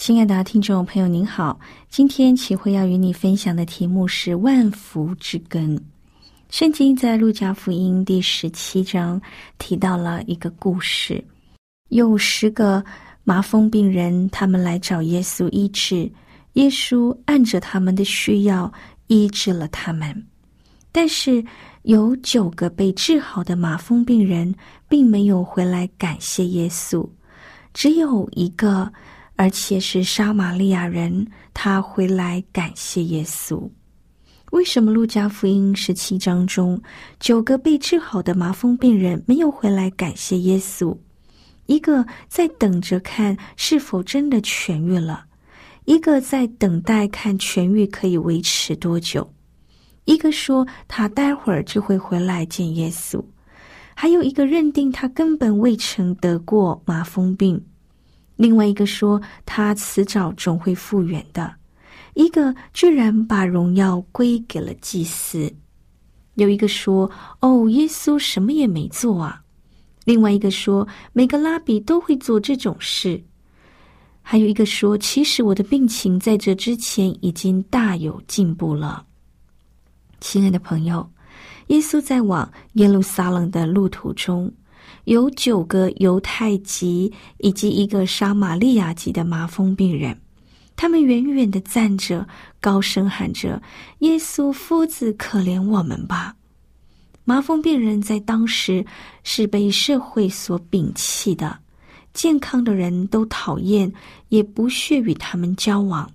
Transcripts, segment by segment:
亲爱的听众朋友，您好！今天齐慧要与你分享的题目是“万福之根”。圣经在路加福音第十七章提到了一个故事，有十个麻风病人，他们来找耶稣医治，耶稣按着他们的需要医治了他们。但是有九个被治好的麻风病人，并没有回来感谢耶稣，只有一个。而且是撒玛利亚人，他回来感谢耶稣。为什么路加福音十七章中九个被治好的麻风病人没有回来感谢耶稣？一个在等着看是否真的痊愈了，一个在等待看痊愈可以维持多久，一个说他待会儿就会回来见耶稣，还有一个认定他根本未曾得过麻风病。另外一个说他迟早总会复原的，一个居然把荣耀归给了祭司，有一个说哦，耶稣什么也没做啊，另外一个说每个拉比都会做这种事，还有一个说其实我的病情在这之前已经大有进步了。亲爱的朋友，耶稣在往耶路撒冷的路途中。有九个犹太籍以及一个撒玛利亚籍的麻风病人，他们远远的站着，高声喊着：“耶稣夫子，可怜我们吧！”麻风病人在当时是被社会所摒弃的，健康的人都讨厌，也不屑与他们交往。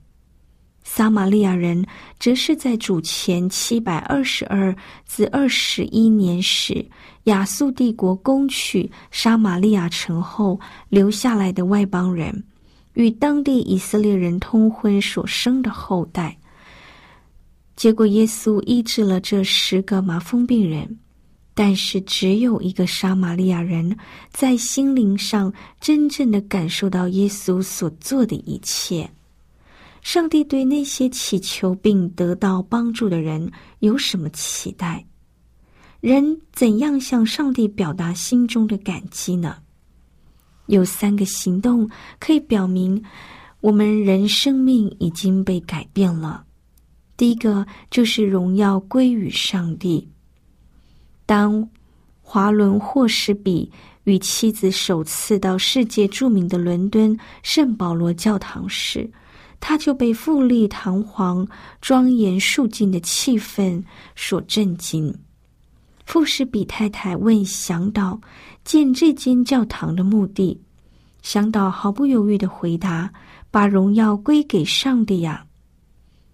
撒玛利亚人则是在主前七百二十二至二十一年时。亚述帝国攻取撒玛利亚城后留下来的外邦人，与当地以色列人通婚所生的后代。结果，耶稣医治了这十个麻风病人，但是只有一个撒玛利亚人在心灵上真正的感受到耶稣所做的一切。上帝对那些祈求并得到帮助的人有什么期待？人怎样向上帝表达心中的感激呢？有三个行动可以表明我们人生命已经被改变了。第一个就是荣耀归于上帝。当华伦霍斯比与妻子首次到世界著名的伦敦圣保罗教堂时，他就被富丽堂皇、庄严肃静的气氛所震惊。富士比太太问祥导建这间教堂的目的，祥导毫不犹豫的回答：“把荣耀归给上帝呀！”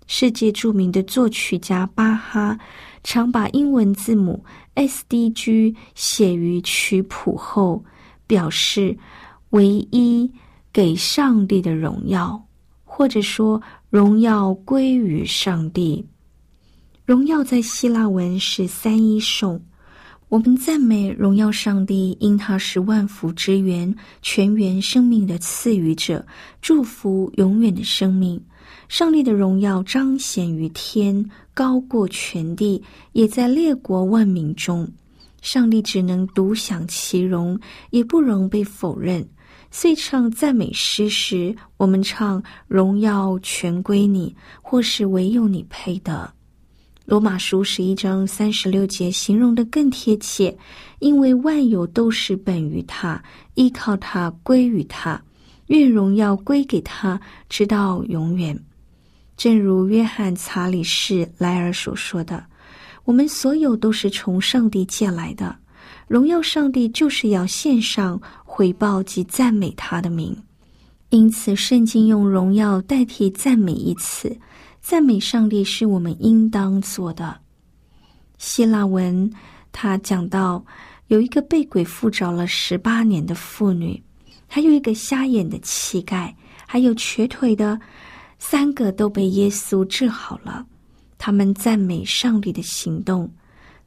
世界著名的作曲家巴哈常把英文字母 S D G 写于曲谱后，表示唯一给上帝的荣耀，或者说荣耀归于上帝。荣耀在希腊文是三一颂，我们赞美荣耀上帝，因他是万福之源、全源生命的赐予者，祝福永远的生命。上帝的荣耀彰显于天，高过全地，也在列国万民中。上帝只能独享其荣，也不容被否认。遂唱赞美诗时，我们唱荣耀全归你，或是唯有你配的。罗马书十一章三十六节形容的更贴切，因为万有都是本于他，依靠他，归于他，愿荣耀归给他，直到永远。正如约翰查理士莱尔所说的：“我们所有都是从上帝借来的，荣耀上帝就是要献上回报及赞美他的名。因此，圣经用荣耀代替赞美一词。”赞美上帝是我们应当做的。希腊文他讲到，有一个被鬼附着了十八年的妇女，还有一个瞎眼的乞丐，还有瘸腿的，三个都被耶稣治好了。他们赞美上帝的行动。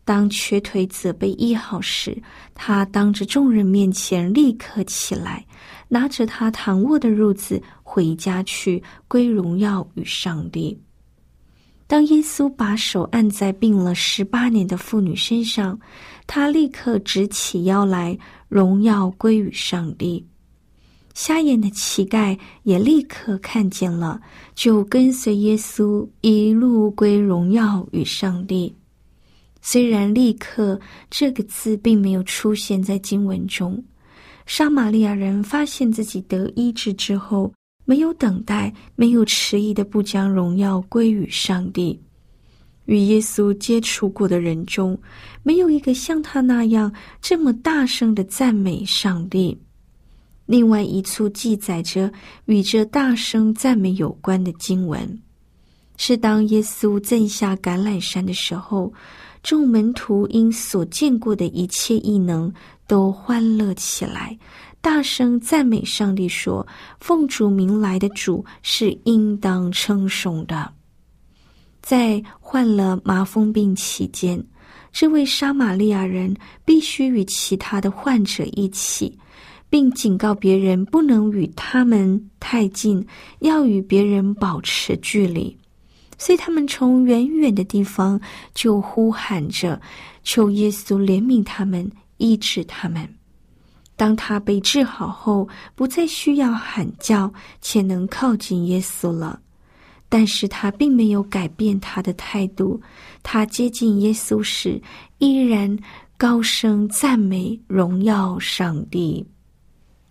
当瘸腿子被医好时，他当着众人面前立刻起来，拿着他躺卧的褥子回家去，归荣耀与上帝。当耶稣把手按在病了十八年的妇女身上，他立刻直起腰来，荣耀归于上帝。瞎眼的乞丐也立刻看见了，就跟随耶稣一路归荣耀与上帝。虽然“立刻”这个字并没有出现在经文中，撒玛利亚人发现自己得医治之后。没有等待，没有迟疑的不将荣耀归于上帝。与耶稣接触过的人中，没有一个像他那样这么大声的赞美上帝。另外一处记载着与这大声赞美有关的经文，是当耶稣赠下橄榄山的时候，众门徒因所见过的一切异能，都欢乐起来。大声赞美上帝，说：“奉主名来的主是应当称颂的。”在患了麻风病期间，这位撒玛利亚人必须与其他的患者一起，并警告别人不能与他们太近，要与别人保持距离。所以，他们从远远的地方就呼喊着，求耶稣怜悯他们，医治他们。当他被治好后，不再需要喊叫，且能靠近耶稣了。但是他并没有改变他的态度。他接近耶稣时，依然高声赞美、荣耀上帝。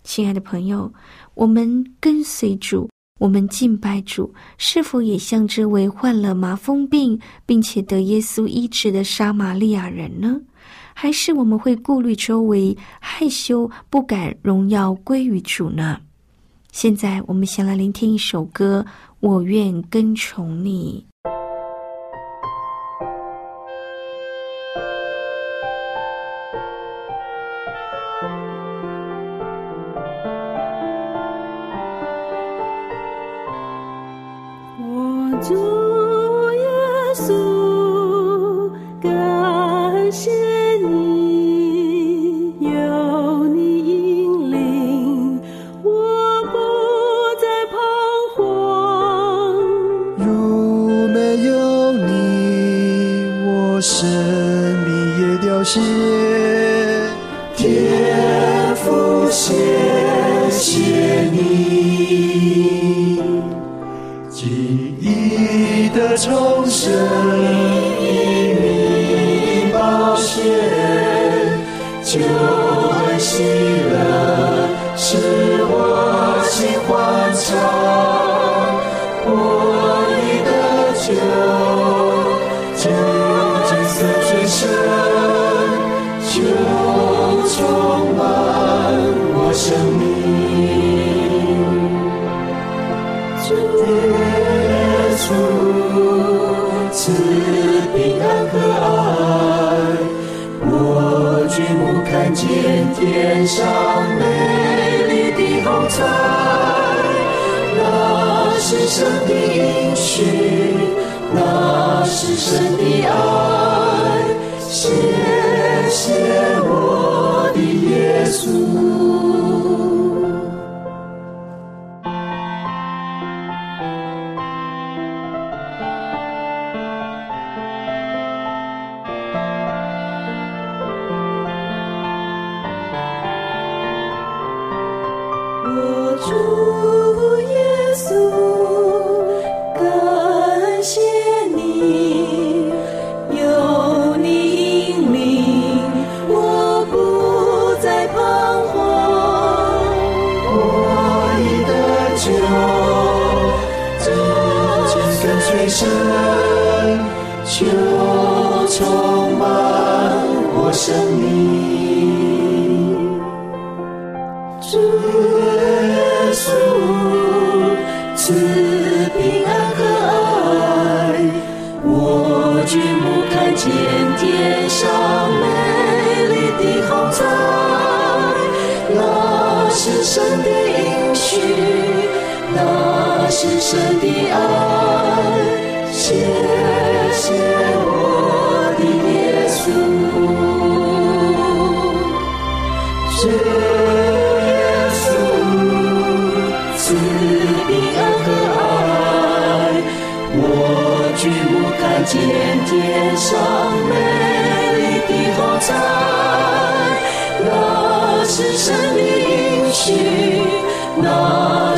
亲爱的朋友，我们跟随主，我们敬拜主，是否也像这位患了麻风病并且得耶稣医治的撒玛利亚人呢？还是我们会顾虑周围，害羞不敢荣耀归于主呢？现在我们先来聆听一首歌，《我愿跟从你》。重生。看见天上美丽的虹彩，那是神的应许，那是神的爱。谢谢举目看见天上美丽的虹彩，那是神的应许，那是神的爱。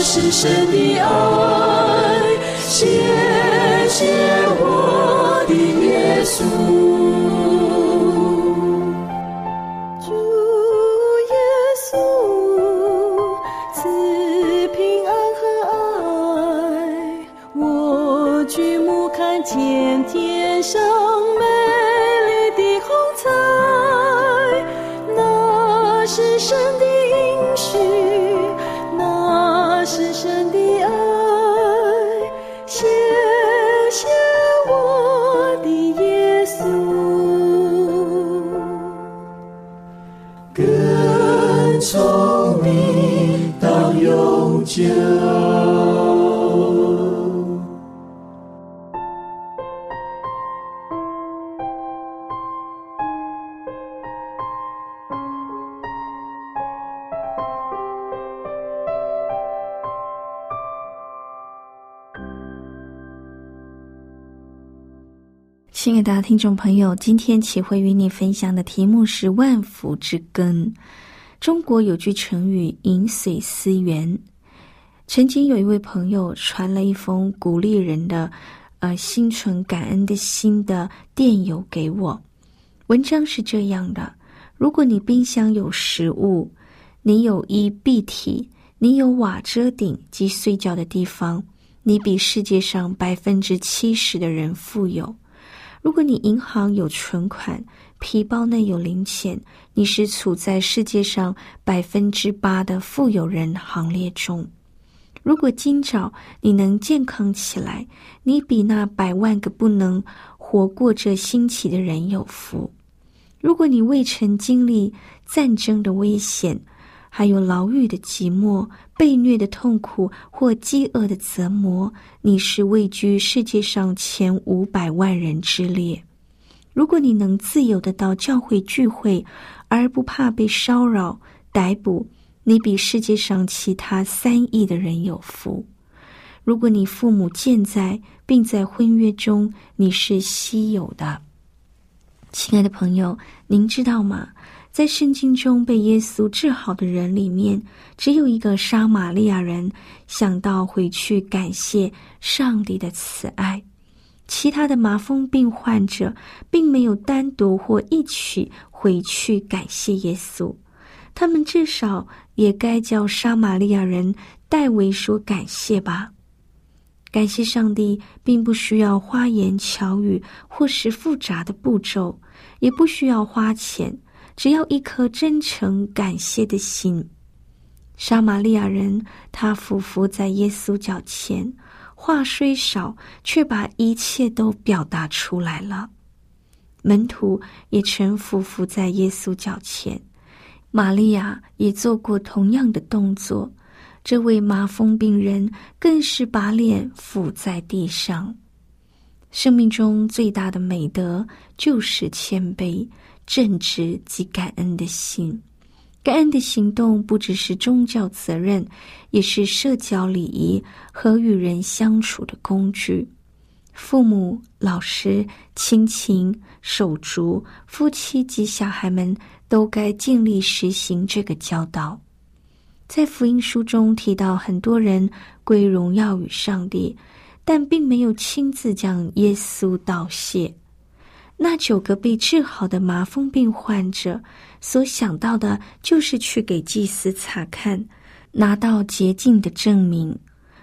是神的爱。谢谢我的耶稣。主耶稣赐平安和爱，我举目看见天上听众朋友，今天启会与你分享的题目是“万福之根”。中国有句成语“饮水思源”。曾经有一位朋友传了一封鼓励人的、呃心存感恩的心的电邮给我。文章是这样的：如果你冰箱有食物，你有衣蔽体，你有瓦遮顶及睡觉的地方，你比世界上百分之七十的人富有。如果你银行有存款，皮包内有零钱，你是处在世界上百分之八的富有人行列中。如果今早你能健康起来，你比那百万个不能活过这星期的人有福。如果你未曾经历战争的危险，还有牢狱的寂寞、被虐的痛苦或饥饿的折磨，你是位居世界上前五百万人之列。如果你能自由的到教会聚会，而不怕被骚扰、逮捕，你比世界上其他三亿的人有福。如果你父母健在，并在婚约中，你是稀有的。亲爱的朋友，您知道吗？在圣经中被耶稣治好的人里面，只有一个撒玛利亚人想到回去感谢上帝的慈爱，其他的麻风病患者并没有单独或一起回去感谢耶稣。他们至少也该叫撒玛利亚人代为说感谢吧。感谢上帝，并不需要花言巧语或是复杂的步骤，也不需要花钱。只要一颗真诚感谢的心，撒玛利亚人他俯伏在耶稣脚前，话虽少，却把一切都表达出来了。门徒也全俯伏在耶稣脚前，玛利亚也做过同样的动作。这位麻风病人更是把脸伏在地上。生命中最大的美德就是谦卑。正直及感恩的心。感恩的行动不只是宗教责任，也是社交礼仪和与人相处的工具。父母、老师、亲情、手足、夫妻及小孩们都该尽力实行这个教导。在福音书中提到，很多人归荣耀与上帝，但并没有亲自将耶稣道谢。那九个被治好的麻风病患者所想到的，就是去给祭司查看，拿到洁净的证明。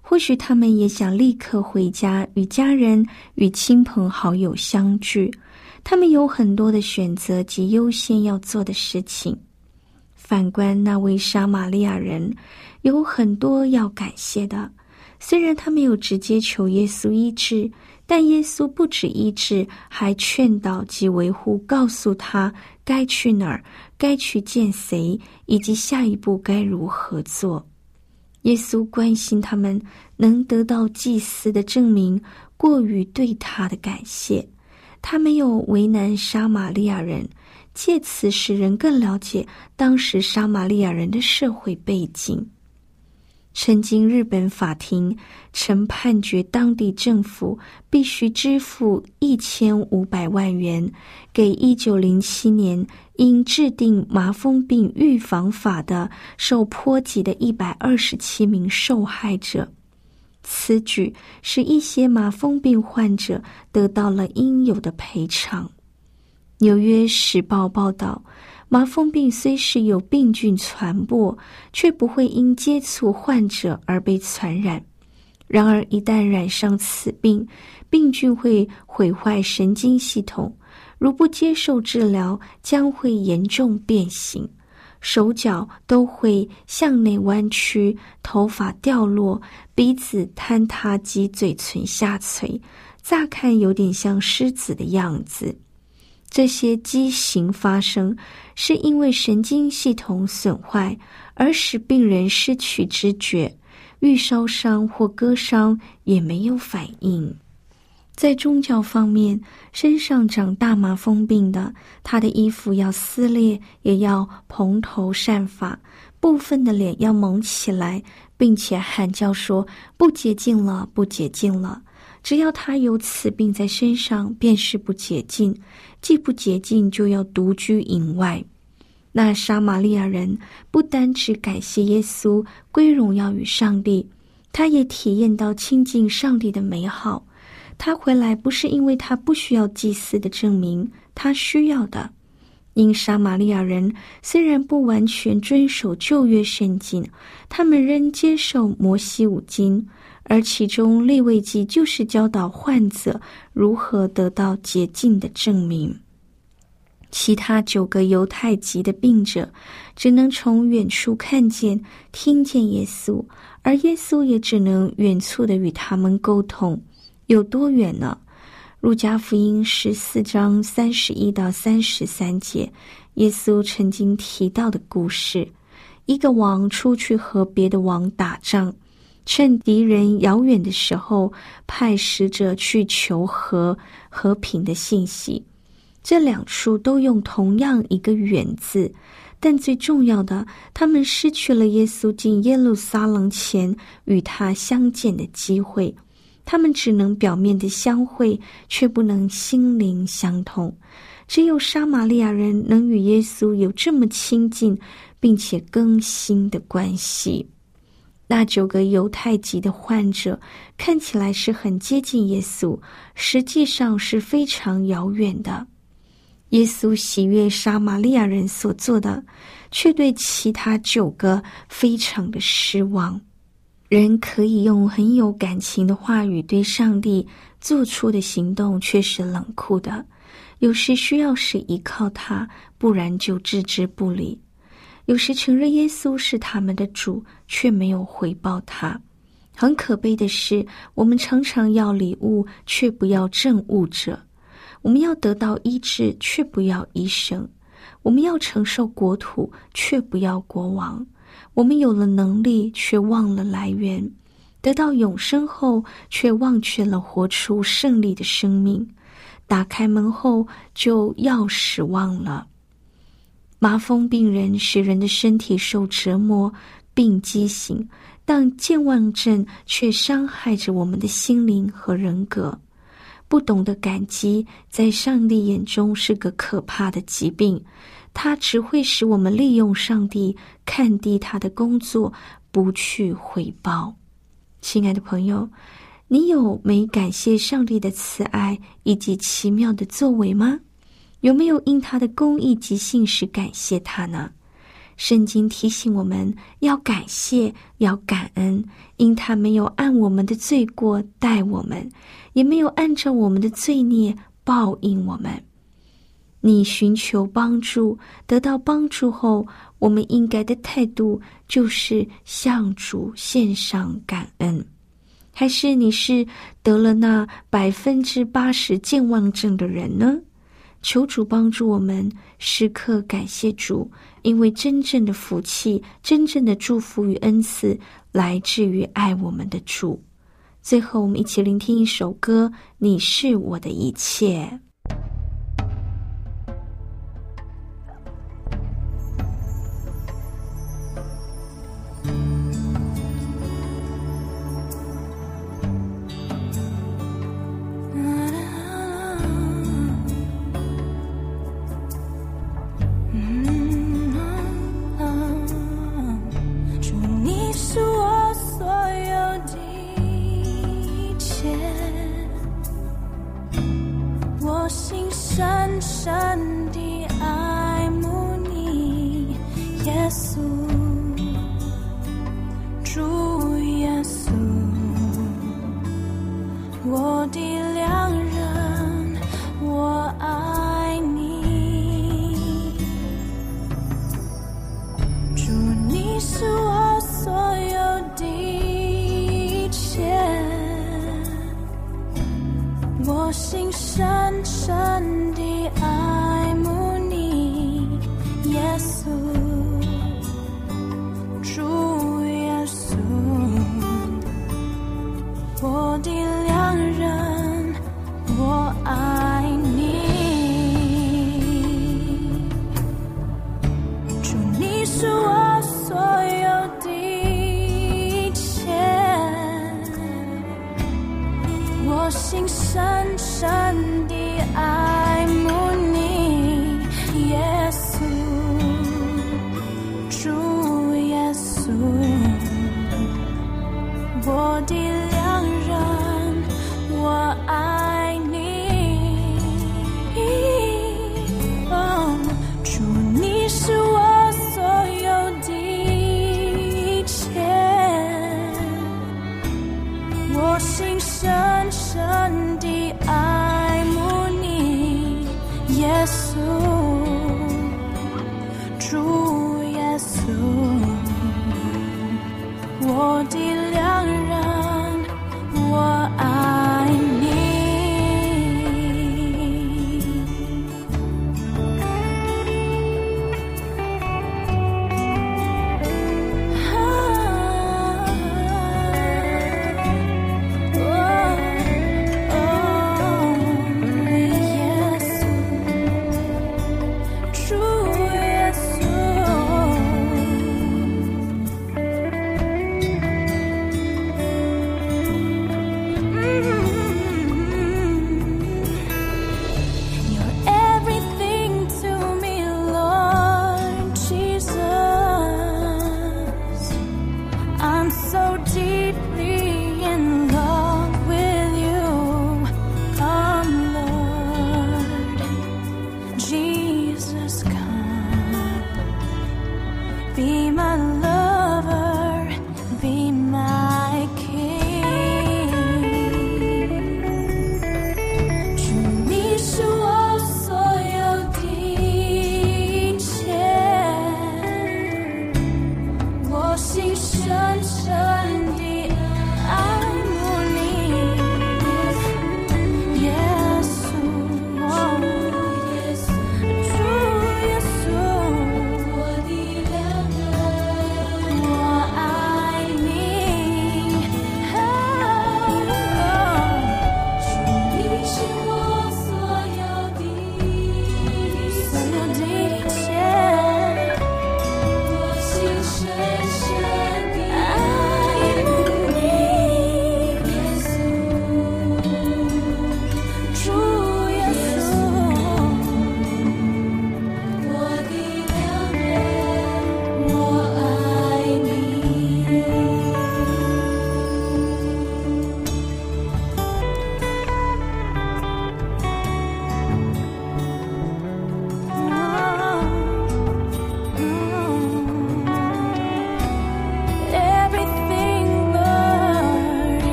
或许他们也想立刻回家与家人、与亲朋好友相聚。他们有很多的选择及优先要做的事情。反观那位撒玛利亚人，有很多要感谢的。虽然他没有直接求耶稣医治，但耶稣不止医治，还劝导及维护，告诉他该去哪儿、该去见谁，以及下一步该如何做。耶稣关心他们能得到祭司的证明，过于对他的感谢。他没有为难撒玛利亚人，借此使人更了解当时撒玛利亚人的社会背景。曾经，日本法庭曾判决当地政府必须支付一千五百万元给一九零七年因制定麻风病预防法的受波及的一百二十七名受害者。此举使一些麻风病患者得到了应有的赔偿。《纽约时报》报道。麻风病虽是有病菌传播，却不会因接触患者而被传染。然而，一旦染上此病，病菌会毁坏神经系统，如不接受治疗，将会严重变形，手脚都会向内弯曲，头发掉落，鼻子坍塌及嘴唇下垂，乍看有点像狮子的样子。这些畸形发生，是因为神经系统损坏，而使病人失去知觉，遇烧伤或割伤也没有反应。在宗教方面，身上长大麻风病的，他的衣服要撕裂，也要蓬头散发，部分的脸要蒙起来，并且喊叫说：“不洁净了，不洁净了。”只要他有此病在身上，便是不洁净；既不洁净，就要独居营外。那撒玛利亚人不单只感谢耶稣归荣耀与上帝，他也体验到亲近上帝的美好。他回来不是因为他不需要祭司的证明，他需要的。因撒玛利亚人虽然不完全遵守旧约圣经，他们仍接受摩西五经。而其中立位记就是教导患者如何得到洁净的证明。其他九个犹太籍的病者只能从远处看见、听见耶稣，而耶稣也只能远处的与他们沟通。有多远呢？路加福音十四章三十一到三十三节，耶稣曾经提到的故事：一个王出去和别的王打仗。趁敌人遥远的时候，派使者去求和和平的信息。这两处都用同样一个“远”字，但最重要的，他们失去了耶稣进耶路撒冷前与他相见的机会。他们只能表面的相会，却不能心灵相通。只有撒玛利亚人能与耶稣有这么亲近，并且更新的关系。那九个犹太籍的患者看起来是很接近耶稣，实际上是非常遥远的。耶稣喜悦撒玛利亚人所做的，却对其他九个非常的失望。人可以用很有感情的话语对上帝做出的行动，却是冷酷的。有时需要是依靠他，不然就置之不理。有时承认耶稣是他们的主，却没有回报他。很可悲的是，我们常常要礼物，却不要证物者；我们要得到医治，却不要医生；我们要承受国土，却不要国王；我们有了能力，却忘了来源；得到永生后，却忘却了活出胜利的生命。打开门后就钥匙忘了。麻风病人使人的身体受折磨，病畸形，但健忘症却伤害着我们的心灵和人格。不懂得感激，在上帝眼中是个可怕的疾病，它只会使我们利用上帝，看低他的工作，不去回报。亲爱的朋友，你有没感谢上帝的慈爱以及奇妙的作为吗？有没有因他的公义及信实感谢他呢？圣经提醒我们要感谢，要感恩，因他没有按我们的罪过待我们，也没有按照我们的罪孽报应我们。你寻求帮助，得到帮助后，我们应该的态度就是向主献上感恩，还是你是得了那百分之八十健忘症的人呢？求主帮助我们时刻感谢主，因为真正的福气、真正的祝福与恩赐来自于爱我们的主。最后，我们一起聆听一首歌：《你是我的一切》。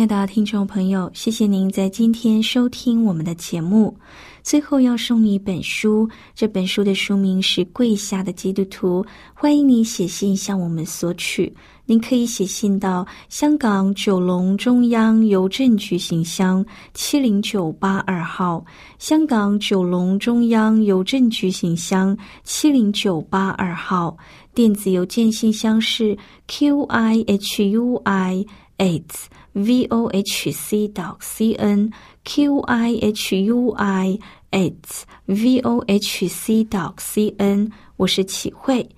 亲爱的听众朋友，谢谢您在今天收听我们的节目。最后要送你一本书，这本书的书名是《跪下的基督徒》，欢迎你写信向我们索取。您可以写信到香港九龙中央邮政局信箱七零九八二号，香港九龙中央邮政局信箱七零九八二号。电子邮件信箱是 q i h u i eight v o h c dot c n q i h u i eight v o h c dot c n。我是启慧。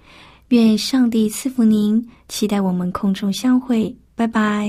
愿上帝赐福您，期待我们空中相会，拜拜。